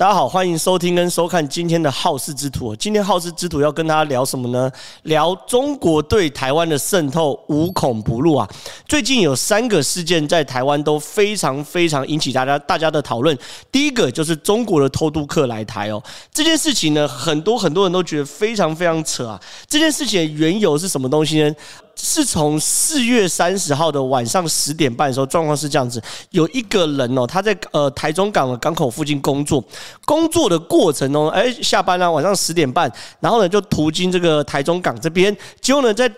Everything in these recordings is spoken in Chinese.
大家好，欢迎收听跟收看今天的好事之徒。今天好事之徒要跟大家聊什么呢？聊中国对台湾的渗透无孔不入啊！最近有三个事件在台湾都非常非常引起大家大家的讨论。第一个就是中国的偷渡客来台哦，这件事情呢，很多很多人都觉得非常非常扯啊。这件事情的缘由是什么东西呢？是从四月三十号的晚上十点半的时候，状况是这样子：有一个人哦，他在呃台中港的港口附近工作，工作的过程中，哎，下班了，晚上十点半，然后呢就途经这个台中港这边，结果呢在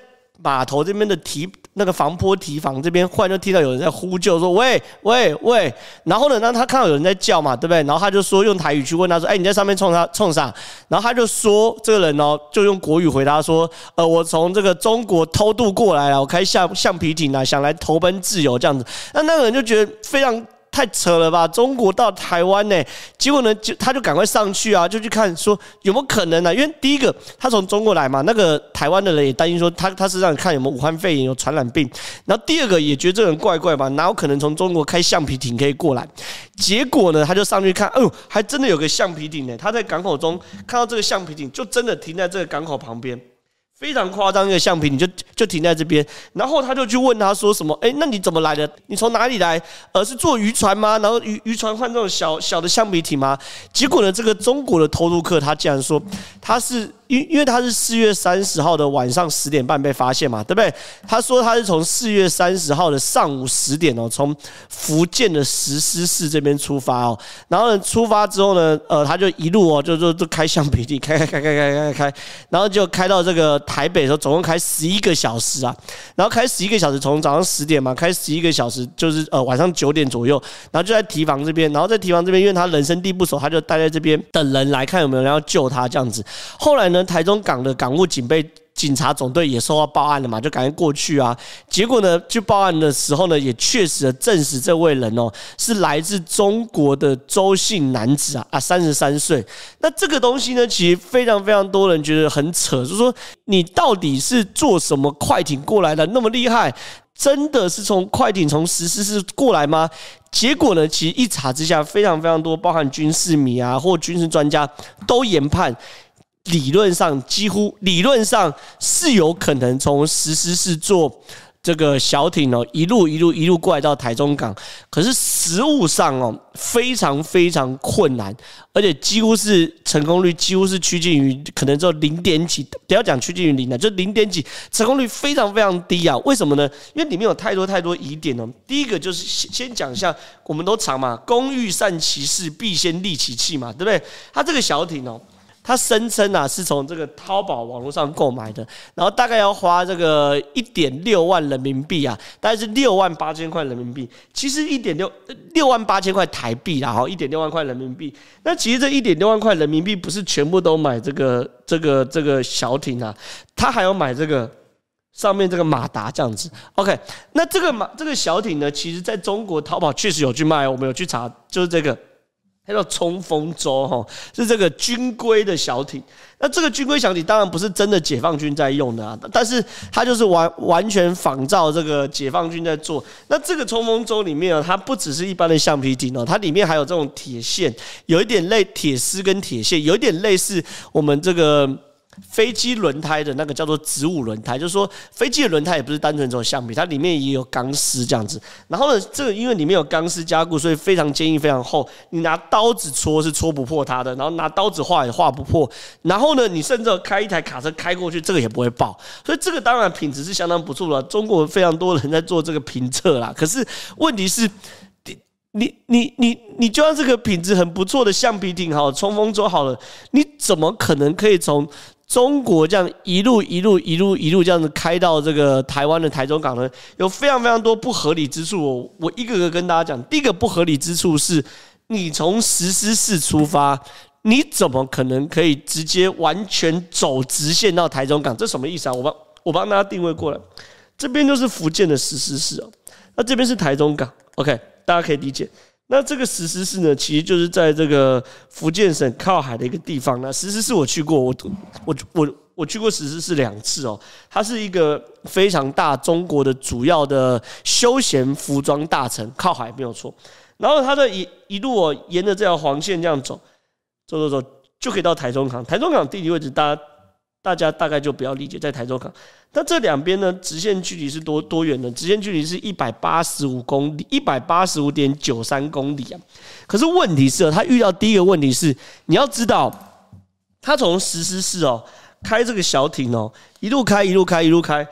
码头这边的提。那个防坡堤防这边，忽然就听到有人在呼救，说：“喂喂喂！”然后呢，让他看到有人在叫嘛，对不对？然后他就说用台语去问他说：“哎，你在上面冲啥冲啥？”然后他就说：“这个人哦，就用国语回答说：‘呃，我从这个中国偷渡过来了，我开橡橡皮艇啊，想来投奔自由这样子。’那那个人就觉得非常。”太扯了吧！中国到台湾呢，结果呢，就他就赶快上去啊，就去看说有没有可能呢、啊？因为第一个他从中国来嘛，那个台湾的人也担心说他他是让你看有没有武汉肺炎有传染病。然后第二个也觉得这个人怪怪吧，哪有可能从中国开橡皮艇可以过来？结果呢，他就上去看，哦，还真的有个橡皮艇呢。他在港口中看到这个橡皮艇，就真的停在这个港口旁边。非常夸张一个橡皮，你就就停在这边，然后他就去问他说什么？哎，那你怎么来的？你从哪里来？呃，是坐渔船吗？然后渔渔船换这种小小的橡皮艇吗？结果呢，这个中国的偷渡客他竟然说他是。因因为他是四月三十号的晚上十点半被发现嘛，对不对？他说他是从四月三十号的上午十点哦，从福建的石狮市这边出发哦，然后呢，出发之后呢，呃，他就一路哦，就就就开橡皮艇，开开开开开开开，然后就开到这个台北的时候，总共开十一个小时啊，然后开十一个小时，从早上十点嘛，开十一个小时，就是呃晚上九点左右，然后就在提防这边，然后在提防这边，因为他人生地不熟，他就待在这边等人来看有没有人要救他这样子。后来呢？台中港的港务警备警察总队也收到报案了嘛，就赶紧过去啊。结果呢，去报案的时候呢，也确实证实这位人哦是来自中国的周姓男子啊啊，三十三岁。那这个东西呢，其实非常非常多人觉得很扯，就是说你到底是坐什么快艇过来的那么厉害？真的是从快艇从石狮市过来吗？结果呢，其实一查之下，非常非常多，包含军事迷啊或军事专家都研判。理论上，几乎理论上是有可能从石狮市坐这个小艇哦，一路一路一路过来到台中港。可是实务上哦，非常非常困难，而且几乎是成功率几乎是趋近于可能只有零点几，不要讲趋近于零了，就零点几，成功率非常非常低啊！为什么呢？因为里面有太多太多疑点哦。第一个就是先先讲一下，我们都常嘛，工欲善其事，必先利其器嘛，对不对？它这个小艇哦。他声称啊，是从这个淘宝网络上购买的，然后大概要花这个一点六万人民币啊，大概是六万八千块人民币。其实一点六六万八千块台币啦，哈，一点六万块人民币。那其实这一点六万块人民币不是全部都买这个这个这个小艇啊，他还要买这个上面这个马达这样子。OK，那这个马这个小艇呢，其实在中国淘宝确实有去卖，我们有去查，就是这个。它叫冲锋舟哈，是这个军规的小艇。那这个军规小艇当然不是真的解放军在用的啊，但是它就是完完全仿照这个解放军在做。那这个冲锋舟里面啊，它不只是一般的橡皮艇哦，它里面还有这种铁线，有一点类铁丝跟铁线，有一点类似我们这个。飞机轮胎的那个叫做子午轮胎，就是说飞机的轮胎也不是单纯这种橡皮，它里面也有钢丝这样子。然后呢，这个因为里面有钢丝加固，所以非常坚硬、非常厚。你拿刀子戳是戳不破它的，然后拿刀子划也划不破。然后呢，你甚至开一台卡车开过去，这个也不会爆。所以这个当然品质是相当不错的。中国非常多人在做这个评测啦。可是问题是，你你你你就算这个品质很不错的橡皮艇好，冲锋舟好了，你怎么可能可以从中国这样一路一路一路一路这样子开到这个台湾的台中港呢，有非常非常多不合理之处。我我一个个跟大家讲，第一个不合理之处是，你从石狮市出发，你怎么可能可以直接完全走直线到台中港？这什么意思啊？我帮我帮大家定位过来，这边就是福建的石狮市哦，那这边是台中港，OK，大家可以理解。那这个石狮市呢，其实就是在这个福建省靠海的一个地方。那石狮市我去过，我我我我去过石狮市两次哦。它是一个非常大中国的主要的休闲服装大城，靠海没有错。然后它的一一路哦，沿着这条黄线这样走，走走走，就可以到台中港。台中港地理位置，大家大家大概就不要理解，在台州港。那这两边呢，直线距离是多多远呢？直线距离是一百八十五公里，一百八十五点九三公里啊。可是问题是，他遇到第一个问题是，你要知道，他从石狮市哦开这个小艇哦，一路开一路开一路开。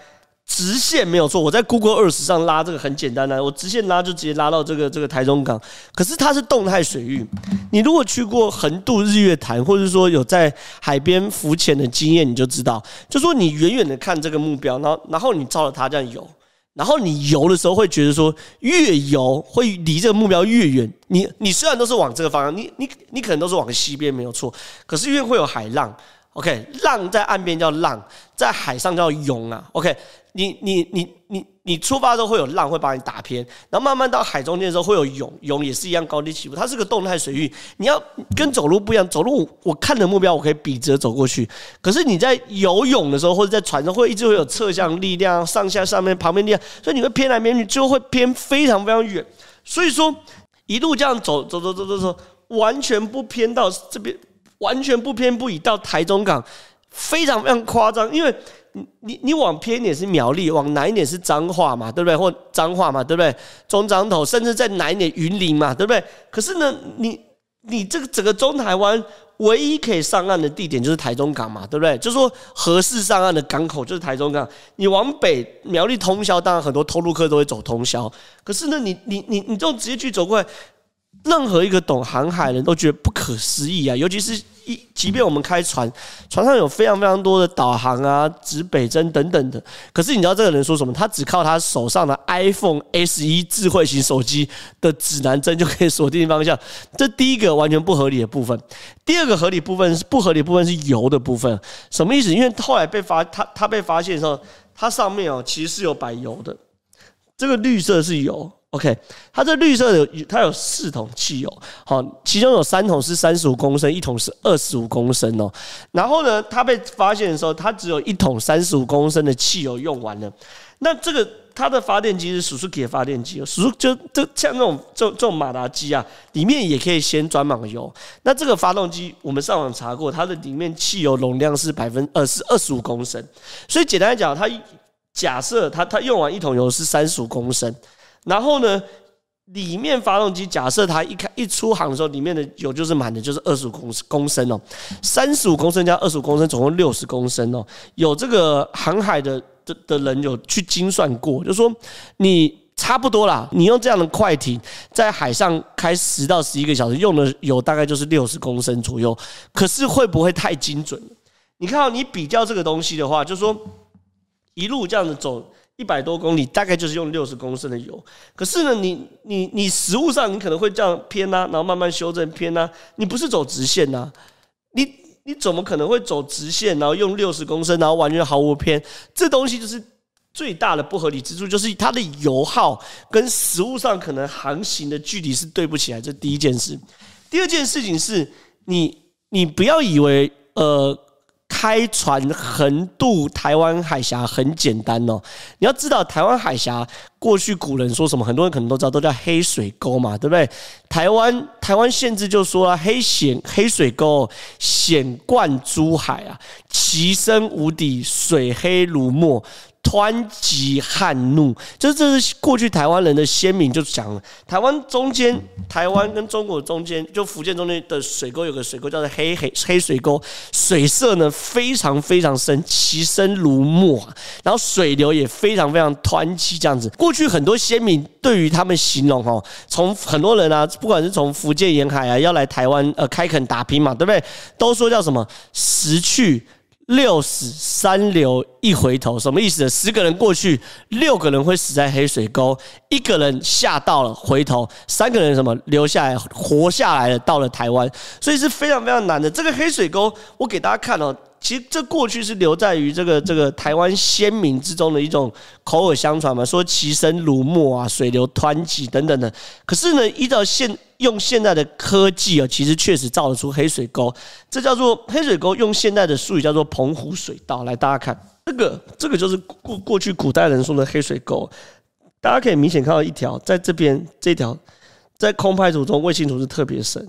直线没有错，我在 Google Earth 上拉这个很简单的，我直线拉就直接拉到这个这个台中港。可是它是动态水域，你如果去过横渡日月潭，或者说有在海边浮潜的经验，你就知道，就说你远远的看这个目标，然后然后你照着它这样游，然后你游的时候会觉得说，越游会离这个目标越远。你你虽然都是往这个方向，你你你可能都是往西边没有错，可是因为会有海浪。OK，浪在岸边叫浪，在海上叫涌啊。OK，你你你你你出发的时候会有浪会把你打偏，然后慢慢到海中间的时候会有涌，涌也是一样高低起伏，它是个动态水域。你要跟走路不一样，走路我看的目标我可以笔直走过去，可是你在游泳的时候或者在船上会一直会有侧向力量，上下上面旁边力量，所以你会偏来偏去，最后会偏非常非常远。所以说一路这样走走走走走走，完全不偏到这边。完全不偏不倚到台中港，非常非常夸张。因为你你你往偏一点是苗栗，往南一点是彰化嘛，对不对？或彰化嘛，对不对？中彰投，甚至在南一点云林嘛，对不对？可是呢，你你这个整个中台湾唯一可以上岸的地点就是台中港嘛，对不对？就是说合适上岸的港口就是台中港。你往北苗栗通宵，当然很多偷渡客都会走通宵。可是呢，你你你你这种直接去走过来。任何一个懂航海人都觉得不可思议啊！尤其是一，即便我们开船，船上有非常非常多的导航啊、指北针等等的，可是你知道这个人说什么？他只靠他手上的 iPhone SE 智慧型手机的指南针就可以锁定方向。这第一个完全不合理的部分。第二个合理部分是不合理部分是油的部分，什么意思？因为后来被发他他被发现的时候，它上面哦其实是有摆油的，这个绿色是油。OK，它这绿色的它有四桶汽油，好，其中有三桶是三十五公升，一桶是二十五公升哦。然后呢，它被发现的时候，它只有一桶三十五公升的汽油用完了。那这个它的发电机是 Suzuki 的发电机鼠就就像那种这这种马达机啊，里面也可以先装满油。那这个发动机我们上网查过，它的里面汽油容量是百分呃是二十五公升，所以简单来讲，它假设它它用完一桶油是三十五公升。然后呢，里面发动机假设它一开一出航的时候，里面的油就是满的，就是二十五公公升哦，三十五公升加二十五公升，总共六十公升哦。有这个航海的的的人有去精算过，就说你差不多啦，你用这样的快艇在海上开十到十一个小时，用的油大概就是六十公升左右。可是会不会太精准？你看到你比较这个东西的话，就说一路这样子走。一百多公里，大概就是用六十公升的油。可是呢，你你你实物上你可能会这样偏啊，然后慢慢修正偏啊。你不是走直线呐、啊？你你怎么可能会走直线，然后用六十公升，然后完全毫无偏？这东西就是最大的不合理之处，就是它的油耗跟实物上可能航行的距离是对不起来。这第一件事。第二件事情是你你不要以为呃。开船横渡台湾海峡很简单哦，你要知道台湾海峡过去古人说什么，很多人可能都知道，都叫黑水沟嘛，对不对？台湾台湾县志就说了，黑险黑水沟险贯珠海啊，其深无底，水黑如墨。湍急撼怒，这这是过去台湾人的先民就讲了。台湾中间，台湾跟中国中间，就福建中间的水沟有个水沟叫做黑黑黑水沟，水色呢非常非常深，其深如墨，然后水流也非常非常湍急这样子。过去很多先民对于他们形容哦，从很多人啊，不管是从福建沿海啊要来台湾呃开垦打拼嘛，对不对？都说叫什么十去。六死三留一回头，什么意思呢？十个人过去，六个人会死在黑水沟，一个人吓到了回头，三个人什么留下来活下来了，到了台湾，所以是非常非常难的。这个黑水沟，我给大家看哦。其实这过去是留在于这个这个台湾先民之中的一种口耳相传嘛，说其深如墨啊，水流湍急等等的。可是呢，依照现用现在的科技啊，其实确实造得出黑水沟。这叫做黑水沟，用现在的术语叫做澎湖水道。来，大家看这个，这个就是过过去古代人说的黑水沟。大家可以明显看到一条，在这边这条在空拍图中卫星图是特别深。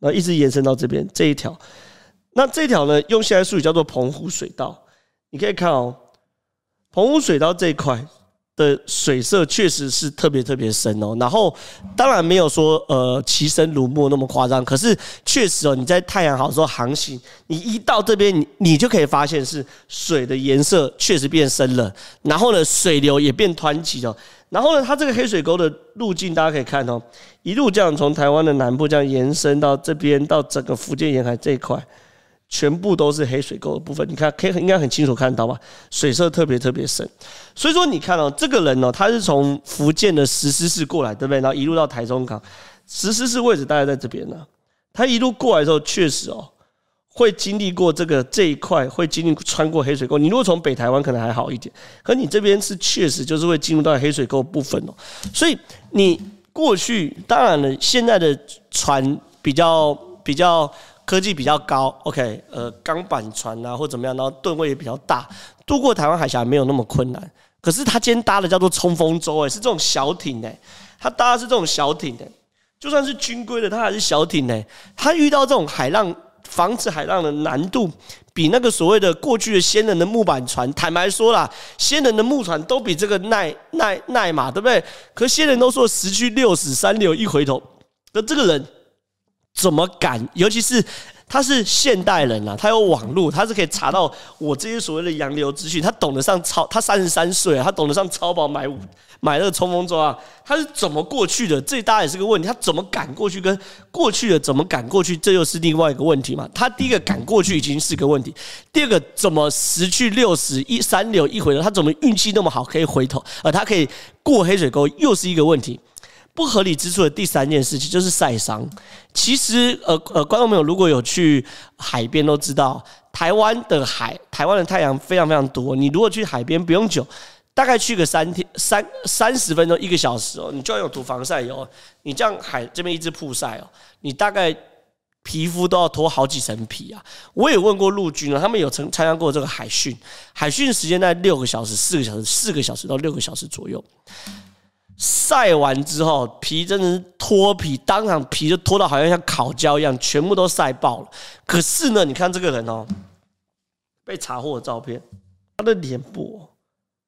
然后一直延伸到这边这一条。那这条呢，用现在术语叫做澎湖水道。你可以看哦，澎湖水道这一块的水色确实是特别特别深哦。然后当然没有说呃其深如墨那么夸张，可是确实哦，你在太阳好的时候航行，你一到这边，你你就可以发现是水的颜色确实变深了，然后呢，水流也变湍急了。然后呢，它这个黑水沟的路径大家可以看哦，一路这样从台湾的南部这样延伸到这边，到整个福建沿海这一块。全部都是黑水沟的部分，你看可以应该很清楚看到吧？水色特别特别深，所以说你看哦，这个人哦，他是从福建的石狮市过来，对不对？然后一路到台中港，石狮市位置大概在这边呢。他一路过来的时候，确实哦，会经历过这个这一块，会经历穿过黑水沟。你如果从北台湾可能还好一点，可你这边是确实就是会进入到黑水沟部分哦。所以你过去当然了，现在的船比较比较。科技比较高，OK，呃，钢板船啊或怎么样，然后吨位也比较大，渡过台湾海峡没有那么困难。可是他今天搭的叫做冲锋舟，诶，是这种小艇诶，他搭的是这种小艇诶，就算是军规的，他还是小艇诶，他遇到这种海浪，防止海浪的难度，比那个所谓的过去的先人的木板船，坦白说啦，先人的木船都比这个耐耐耐嘛，对不对？可是先人都说十去六死三流一回头，那这个人。怎么敢？尤其是他是现代人啊，他有网络，他是可以查到我这些所谓的洋流资讯。他懂得上超，他三十三岁，他懂得上超跑买买那个冲锋舟啊。他是怎么过去的？这大家也是个问题。他怎么赶过去？跟过去的怎么赶过去？这又是另外一个问题嘛。他第一个赶过去已经是个问题，第二个怎么十去六十一三流一回头？他怎么运气那么好可以回头？而他可以过黑水沟，又是一个问题。不合理之处的第三件事情就是晒伤。其实，呃呃，观众朋友如果有去海边都知道，台湾的海，台湾的太阳非常非常多。你如果去海边不用久，大概去个三天三三十分钟一个小时哦，你就要有涂防晒油。你这样海这边一直曝晒哦，你大概皮肤都要脱好几层皮啊。我也问过陆军啊，他们有曾参加过这个海训，海训时间在六个小时、四个小时、四个小时到六个小时左右。晒完之后，皮真的是脱皮，当场皮就脱到好像像烤焦一样，全部都晒爆了。可是呢，你看这个人哦，被查获的照片，他的脸部，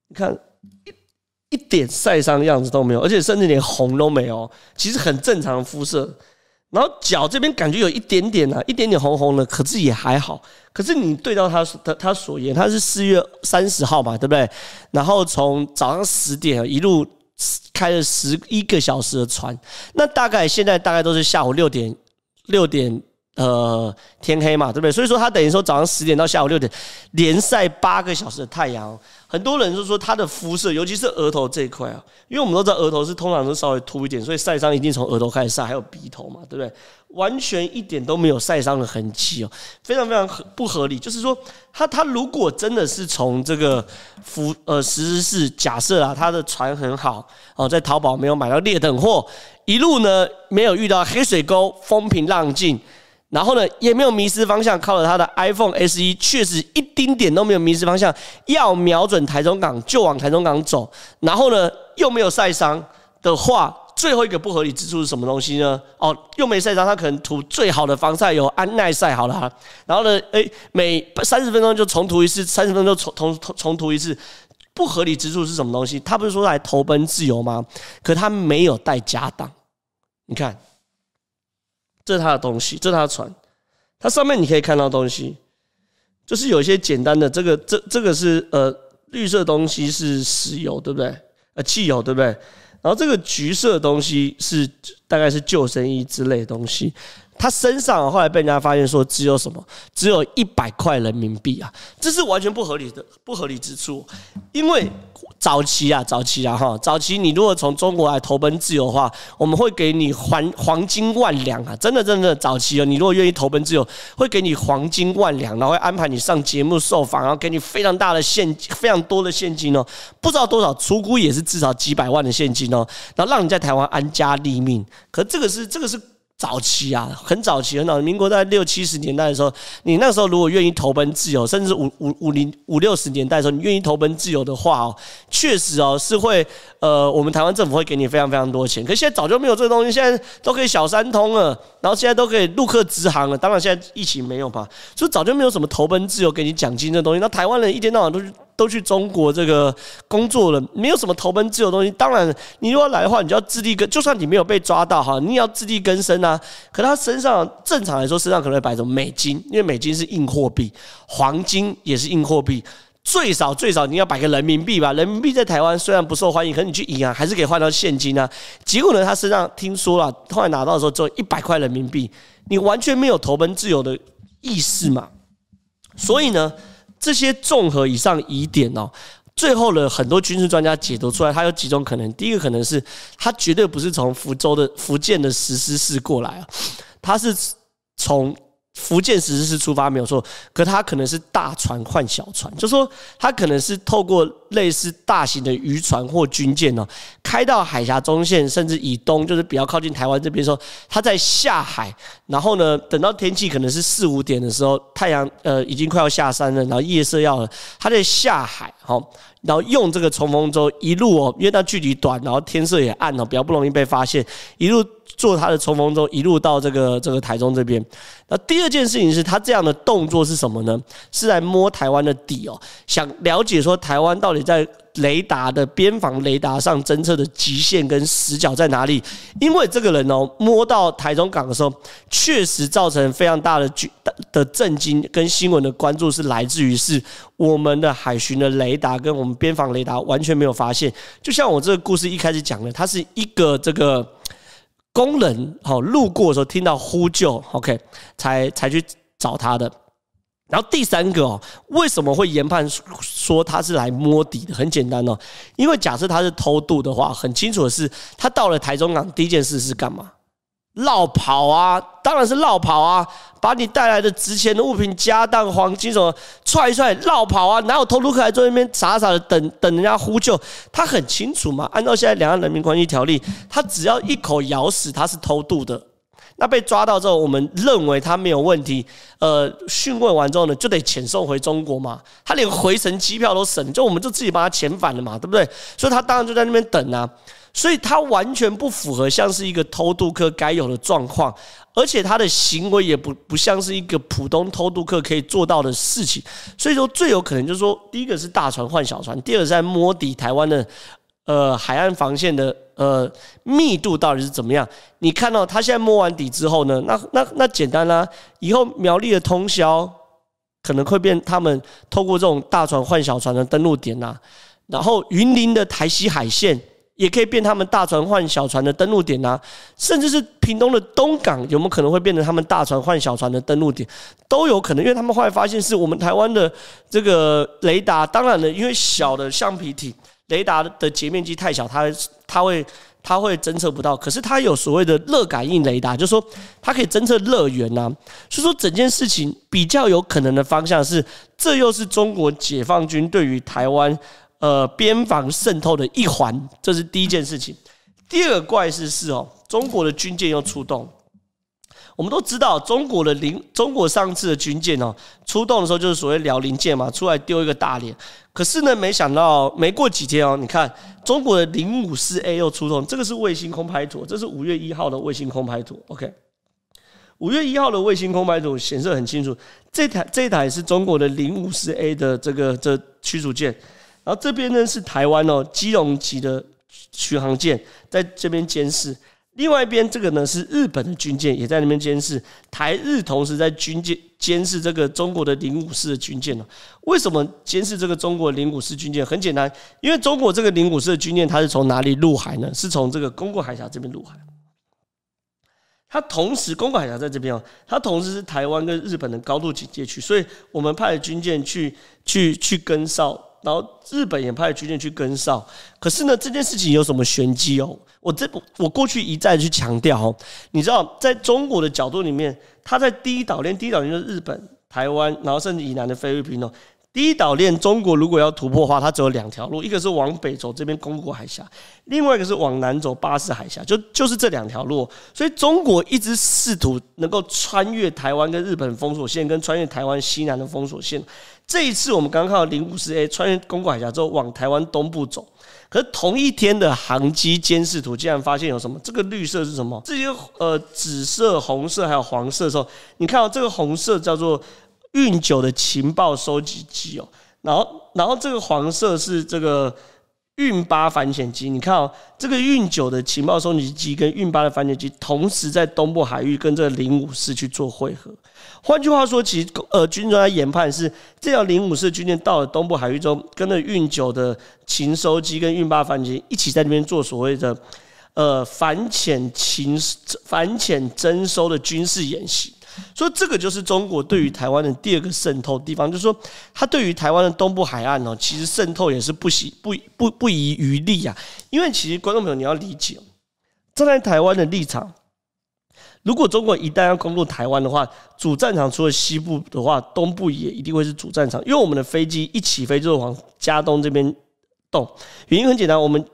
你看一一点晒伤的样子都没有，而且甚至连红都没有，其实很正常肤色。然后脚这边感觉有一点点啊，一点点红红的，可是也还好。可是你对到他他他所言，他是四月三十号嘛，对不对？然后从早上十点一路。开了十一个小时的船，那大概现在大概都是下午六点六点呃天黑嘛，对不对？所以说他等于说早上十点到下午六点连晒八个小时的太阳。很多人就说他的肤色，尤其是额头这一块啊，因为我们都知道额头是通常都稍微秃一点，所以晒伤一定从额头开始晒，还有鼻头嘛，对不对？完全一点都没有晒伤的痕迹哦，非常非常不合理。就是说，他他如果真的是从这个福呃石狮市假设啊，他的船很好哦，在淘宝没有买到劣等货，一路呢没有遇到黑水沟，风平浪静。然后呢，也没有迷失方向，靠着他的 iPhone SE，确实一丁点都没有迷失方向，要瞄准台中港就往台中港走。然后呢，又没有晒伤的话，最后一个不合理之处是什么东西呢？哦，又没晒伤，他可能涂最好的防晒油安耐晒好了哈。然后呢，诶，每三十分钟就重涂一次，三十分钟重重重重涂一次，不合理之处是什么东西？他不是说来投奔自由吗？可他没有带家当，你看。这是他的东西，这是他的船，它上面你可以看到东西，就是有一些简单的，这个这这个是呃绿色东西是石油，对不对？呃，汽油，对不对？然后这个橘色的东西是大概是救生衣之类的东西。他身上后来被人家发现说只有什么，只有一百块人民币啊，这是完全不合理的不合理之处。因为早期啊，早期啊哈，早期你如果从中国来投奔自由的话，我们会给你黄黄金万两啊，真的真的早期哦，你如果愿意投奔自由，会给你黄金万两，然后会安排你上节目受访，然后给你非常大的现非常多的现金哦，不知道多少，出估也是至少几百万的现金哦，然后让你在台湾安家立命。可这个是这个是。早期啊，很早期，很早，民国在六七十年代的时候，你那时候如果愿意投奔自由，甚至五五五零五六十年代的时候，你愿意投奔自由的话哦，确实哦是会，呃，我们台湾政府会给你非常非常多钱。可现在早就没有这个东西，现在都可以小三通了，然后现在都可以陆客直航了。当然现在疫情没有吧，所以早就没有什么投奔自由给你奖金的东西。那台湾人一天到晚都是。都去中国这个工作了，没有什么投奔自由的东西。当然，你如果来的话，你就要自力更，就算你没有被抓到哈，你也要自力更生啊。可他身上正常来说，身上可能会摆什么美金，因为美金是硬货币，黄金也是硬货币。最少最少你要摆个人民币吧，人民币在台湾虽然不受欢迎，可是你去银行还是可以换到现金啊。结果呢，他身上听说了，后来拿到的时候只有一百块人民币，你完全没有投奔自由的意识嘛。所以呢。这些综合以上疑点哦，最后的很多军事专家解读出来，它有几种可能。第一个可能是，它绝对不是从福州的福建的石狮市过来啊，它是从。福建实施是出发没有错，可它可能是大船换小船，就说它可能是透过类似大型的渔船或军舰哦，开到海峡中线甚至以东，就是比较靠近台湾这边的时候，它在下海，然后呢，等到天气可能是四五点的时候，太阳呃已经快要下山了，然后夜色要了，它在下海，好，然后用这个冲锋舟一路哦，因为它距离短，然后天色也暗哦，比较不容易被发现，一路。坐他的冲锋舟一路到这个这个台中这边。那第二件事情是他这样的动作是什么呢？是来摸台湾的底哦，想了解说台湾到底在雷达的边防雷达上侦测的极限跟死角在哪里？因为这个人哦，摸到台中港的时候，确实造成非常大的巨的震惊跟新闻的关注，是来自于是我们的海巡的雷达跟我们边防雷达完全没有发现。就像我这个故事一开始讲的，它是一个这个。工人好路过的时候听到呼救，OK，才才去找他的。然后第三个哦，为什么会研判说他是来摸底的？很简单哦，因为假设他是偷渡的话，很清楚的是，他到了台中港第一件事是干嘛？绕跑啊，当然是绕跑啊！把你带来的值钱的物品、家当、黄金什么踹一踹，绕跑啊！哪有偷渡客来坐那边傻傻的等等人家呼救？他很清楚嘛。按照现在两岸人民关系条例，他只要一口咬死他是偷渡的，那被抓到之后，我们认为他没有问题。呃，讯问完之后呢，就得遣送回中国嘛。他连回程机票都省，就我们就自己把他遣返了嘛，对不对？所以他当然就在那边等啊。所以他完全不符合像是一个偷渡客该有的状况，而且他的行为也不不像是一个普通偷渡客可以做到的事情。所以说最有可能就是说，第一个是大船换小船，第二个是在摸底台湾的呃海岸防线的呃密度到底是怎么样。你看到他现在摸完底之后呢，那那那简单啦，以后苗栗的通宵可能会变他们透过这种大船换小船的登陆点呐，然后云林的台西海线。也可以变他们大船换小船的登陆点啊，甚至是屏东的东港有没有可能会变成他们大船换小船的登陆点，都有可能，因为他们后来发现是我们台湾的这个雷达，当然了，因为小的橡皮艇雷达的截面积太小，它它会它会侦测不到，可是它有所谓的热感应雷达，就是说它可以侦测热源呐，所以说整件事情比较有可能的方向是，这又是中国解放军对于台湾。呃，边防渗透的一环，这是第一件事情。第二个怪事是哦，中国的军舰又出动。我们都知道，中国的零，中国上次的军舰哦，出动的时候就是所谓辽宁舰嘛，出来丢一个大脸。可是呢，没想到没过几天哦，你看中国的零五四 A 又出动，这个是卫星空拍图，这是五月一号的卫星空拍图。OK，五月一号的卫星空拍图显示很清楚，这台这台是中国的零五四 A 的这个这驱逐舰。然后这边呢是台湾哦，基隆级的巡航舰在这边监视。另外一边这个呢是日本的军舰，也在那边监视。台日同时在军舰监视这个中国的零五四的军舰呢？为什么监视这个中国零五四军舰？很简单，因为中国这个零五四的军舰它是从哪里入海呢？是从这个公共海峡这边入海。它同时公共海峡在这边哦，它同时是台湾跟日本的高度警戒区，所以我们派军舰去去去跟哨。然后日本也派军舰去跟上，可是呢，这件事情有什么玄机哦？我这我过去一再去强调哦，你知道，在中国的角度里面，它在第一岛链，第一岛链就是日本、台湾，然后甚至以南的菲律宾哦。第一岛链，中国如果要突破的话，它只有两条路，一个是往北走这边宫古海峡，另外一个是往南走巴士海峡，就就是这两条路。所以中国一直试图能够穿越台湾跟日本封锁线，跟穿越台湾西南的封锁线。这一次我们刚刚看到零五四 A 穿越宫古海峡之后往台湾东部走，可是同一天的航机监视图竟然发现有什么？这个绿色是什么？这些呃紫色、红色还有黄色的时候，你看到这个红色叫做。运九的情报收集机哦，然后，然后这个黄色是这个运八反潜机。你看哦，这个运九的情报收集机跟运八的反潜机同时在东部海域跟这个零五四去做汇合。换句话说，其实呃，军中在研判是这条零五式军舰到了东部海域中，跟着运九的勤收机跟运八反潜机一起在那边做所谓的呃反潜情反潜征收的军事演习。所以这个就是中国对于台湾的第二个渗透地方，就是说，它对于台湾的东部海岸哦，其实渗透也是不惜不不不遗余力啊。因为其实观众朋友你要理解，站在台湾的立场，如果中国一旦要攻入台湾的话，主战场除了西部的话，东部也一定会是主战场，因为我们的飞机一起飞就是往佳冬这边动，原因很简单，我们。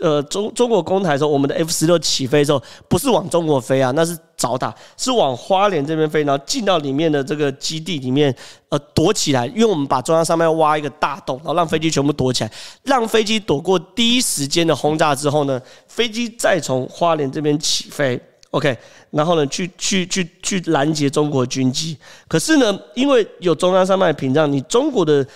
呃，中中国攻台的时候，我们的 F 十六起飞的时候，不是往中国飞啊，那是找打，是往花莲这边飞，然后进到里面的这个基地里面，呃，躲起来，因为我们把中央山脉挖一个大洞，然后让飞机全部躲起来，让飞机躲过第一时间的轰炸之后呢，飞机再从花莲这边起飞，OK，然后呢，去去去去拦截中国军机。可是呢，因为有中央山脉屏障，你中国的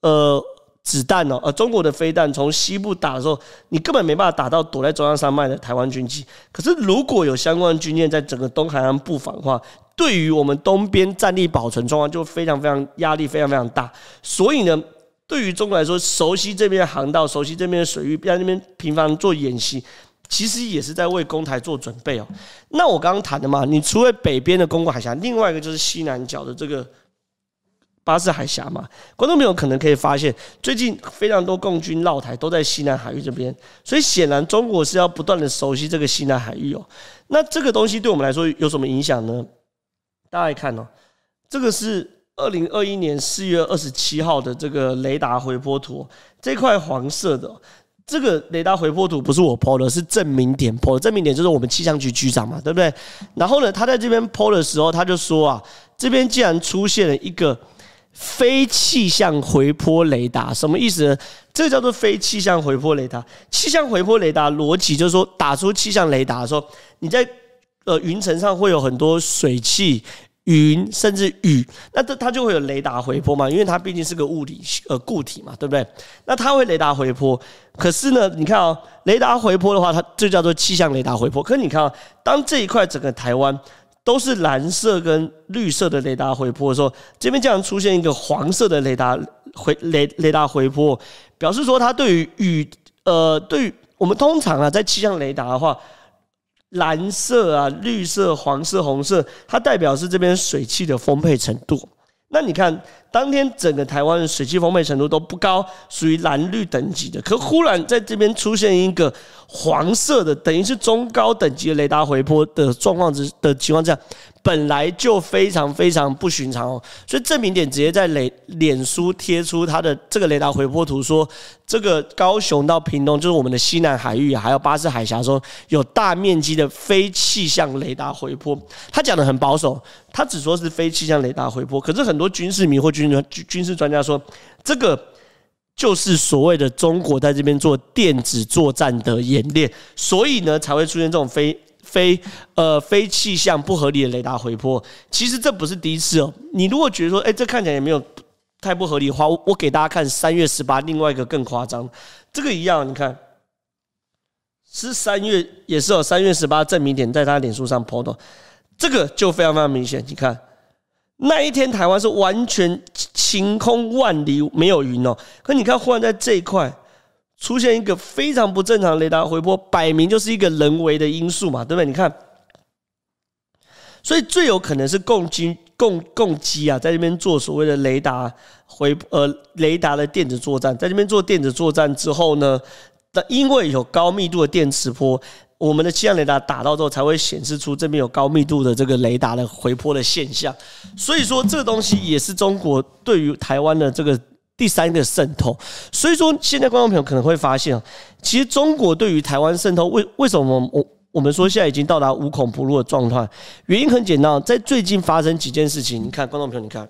呃。子弹哦，呃，中国的飞弹从西部打的时候，你根本没办法打到躲在中央山脉的台湾军机。可是如果有相关军舰在整个东海岸布防的话，对于我们东边战力保存状况就非常非常压力非常非常大。所以呢，对于中国来说，熟悉这边航道，熟悉这边的水域，在那边频繁做演习，其实也是在为攻台做准备哦。那我刚刚谈的嘛，你除了北边的宫古海峡，另外一个就是西南角的这个。巴士海峡嘛，观众朋友可能可以发现，最近非常多共军绕台都在西南海域这边，所以显然中国是要不断的熟悉这个西南海域哦。那这个东西对我们来说有什么影响呢？大家来看哦，这个是二零二一年四月二十七号的这个雷达回波图，这块黄色的这个雷达回波图不是我 PO 的，是郑明典 PO 的。郑明典就是我们气象局局长嘛，对不对？然后呢，他在这边 PO 的时候，他就说啊，这边竟然出现了一个。非气象回波雷达什么意思呢？这个叫做非气象回波雷达。气象回波雷达逻辑就是说，打出气象雷达的时候，你在呃云层上会有很多水汽、云甚至雨，那这它就会有雷达回波嘛，因为它毕竟是个物理呃固体嘛，对不对？那它会雷达回波。可是呢，你看哦，雷达回波的话，它就叫做气象雷达回波。可是你看啊，当这一块整个台湾。都是蓝色跟绿色的雷达回波的时候，这边竟然出现一个黄色的雷达回雷雷达回波，表示说它对于雨呃，对于我们通常啊，在气象雷达的话，蓝色啊、绿色、黄色、红色，它代表是这边水汽的丰沛程度。那你看，当天整个台湾的水汽丰沛程度都不高，属于蓝绿等级的。可忽然在这边出现一个黄色的，等于是中高等级的雷达回波的状况之的情况下。本来就非常非常不寻常哦，所以郑明典直接在脸脸书贴出他的这个雷达回波图，说这个高雄到屏东就是我们的西南海域，还有巴士海峡，说有大面积的非气象雷达回波。他讲的很保守，他只说是非气象雷达回波，可是很多军事迷或军军军事专家说，这个就是所谓的中国在这边做电子作战的演练，所以呢才会出现这种非。非呃非气象不合理的雷达回波，其实这不是第一次哦。你如果觉得说，哎，这看起来也没有太不合理的话，我我给大家看三月十八另外一个更夸张，这个一样，你看是三月也是哦，三月十八证明点在他脸书上 PO 的，这个就非常非常明显。你看那一天台湾是完全晴空万里没有云哦，可你看忽然在这一块。出现一个非常不正常雷达回波，摆明就是一个人为的因素嘛，对不对？你看，所以最有可能是共军共共机啊，在这边做所谓的雷达回呃雷达的电子作战，在这边做电子作战之后呢，那因为有高密度的电磁波，我们的气象雷达打到之后才会显示出这边有高密度的这个雷达的回波的现象。所以说，这东西也是中国对于台湾的这个。第三个渗透。所以说，现在观众朋友可能会发现，其实中国对于台湾渗透，为为什么我我们说现在已经到达无孔不入的状态？原因很简单，在最近发生几件事情，你看，观众朋友，你看。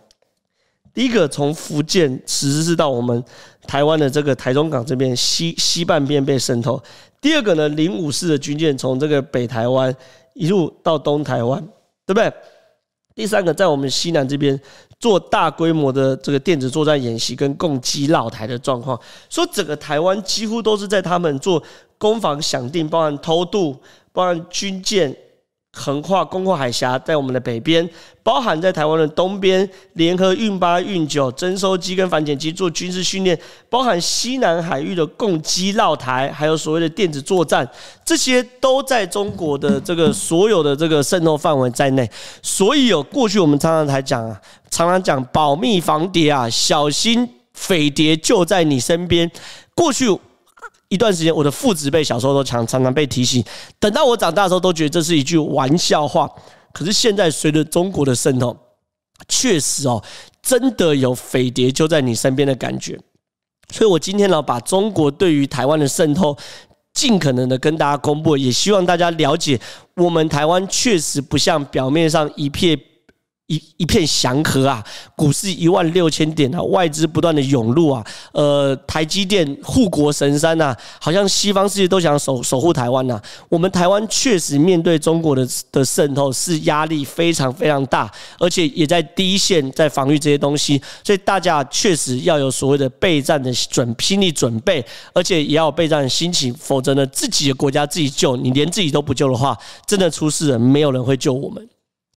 第一个从福建实施到我们台湾的这个台中港这边西西半边被渗透。第二个呢，零五式的军舰从这个北台湾一路到东台湾，对不对？第三个在我们西南这边做大规模的这个电子作战演习跟攻击绕台的状况，说整个台湾几乎都是在他们做攻防响定，包含偷渡，包含军舰。横跨攻跨海峡，在我们的北边，包含在台湾的东边，联合运八、运九征收机跟反潜机做军事训练，包含西南海域的共机绕台，还有所谓的电子作战，这些都在中国的这个所有的这个渗透范围在内。所以有过去我们常常才讲啊，常常讲保密防谍啊，小心匪谍就在你身边。过去。一段时间，我的父执辈小时候都常常常被提醒，等到我长大的时候，都觉得这是一句玩笑话。可是现在，随着中国的渗透，确实哦，真的有匪谍就在你身边的感觉。所以我今天呢，把中国对于台湾的渗透，尽可能的跟大家公布，也希望大家了解，我们台湾确实不像表面上一片。一一片祥和啊，股市一万六千点啊，外资不断的涌入啊，呃，台积电护国神山呐，好像西方世界都想守守护台湾呐。我们台湾确实面对中国的的渗透是压力非常非常大，而且也在第一线在防御这些东西，所以大家确实要有所谓的备战的准心理准备，而且也要有备战的心情，否则呢，自己的国家自己救，你连自己都不救的话，真的出事了，没有人会救我们。